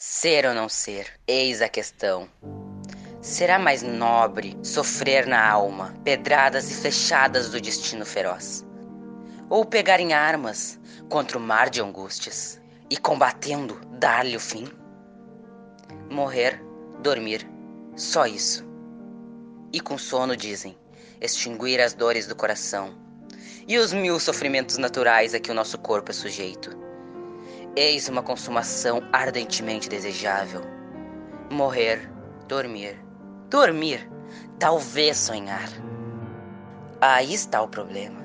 Ser ou não ser, eis a questão. Será mais nobre sofrer na alma pedradas e flechadas do destino feroz? Ou pegar em armas contra o mar de angústias e combatendo dar-lhe o fim? Morrer, dormir, só isso. E com sono dizem, extinguir as dores do coração e os mil sofrimentos naturais a que o nosso corpo é sujeito. Eis uma consumação ardentemente desejável. Morrer, dormir Dormir, talvez sonhar. Aí está o problema.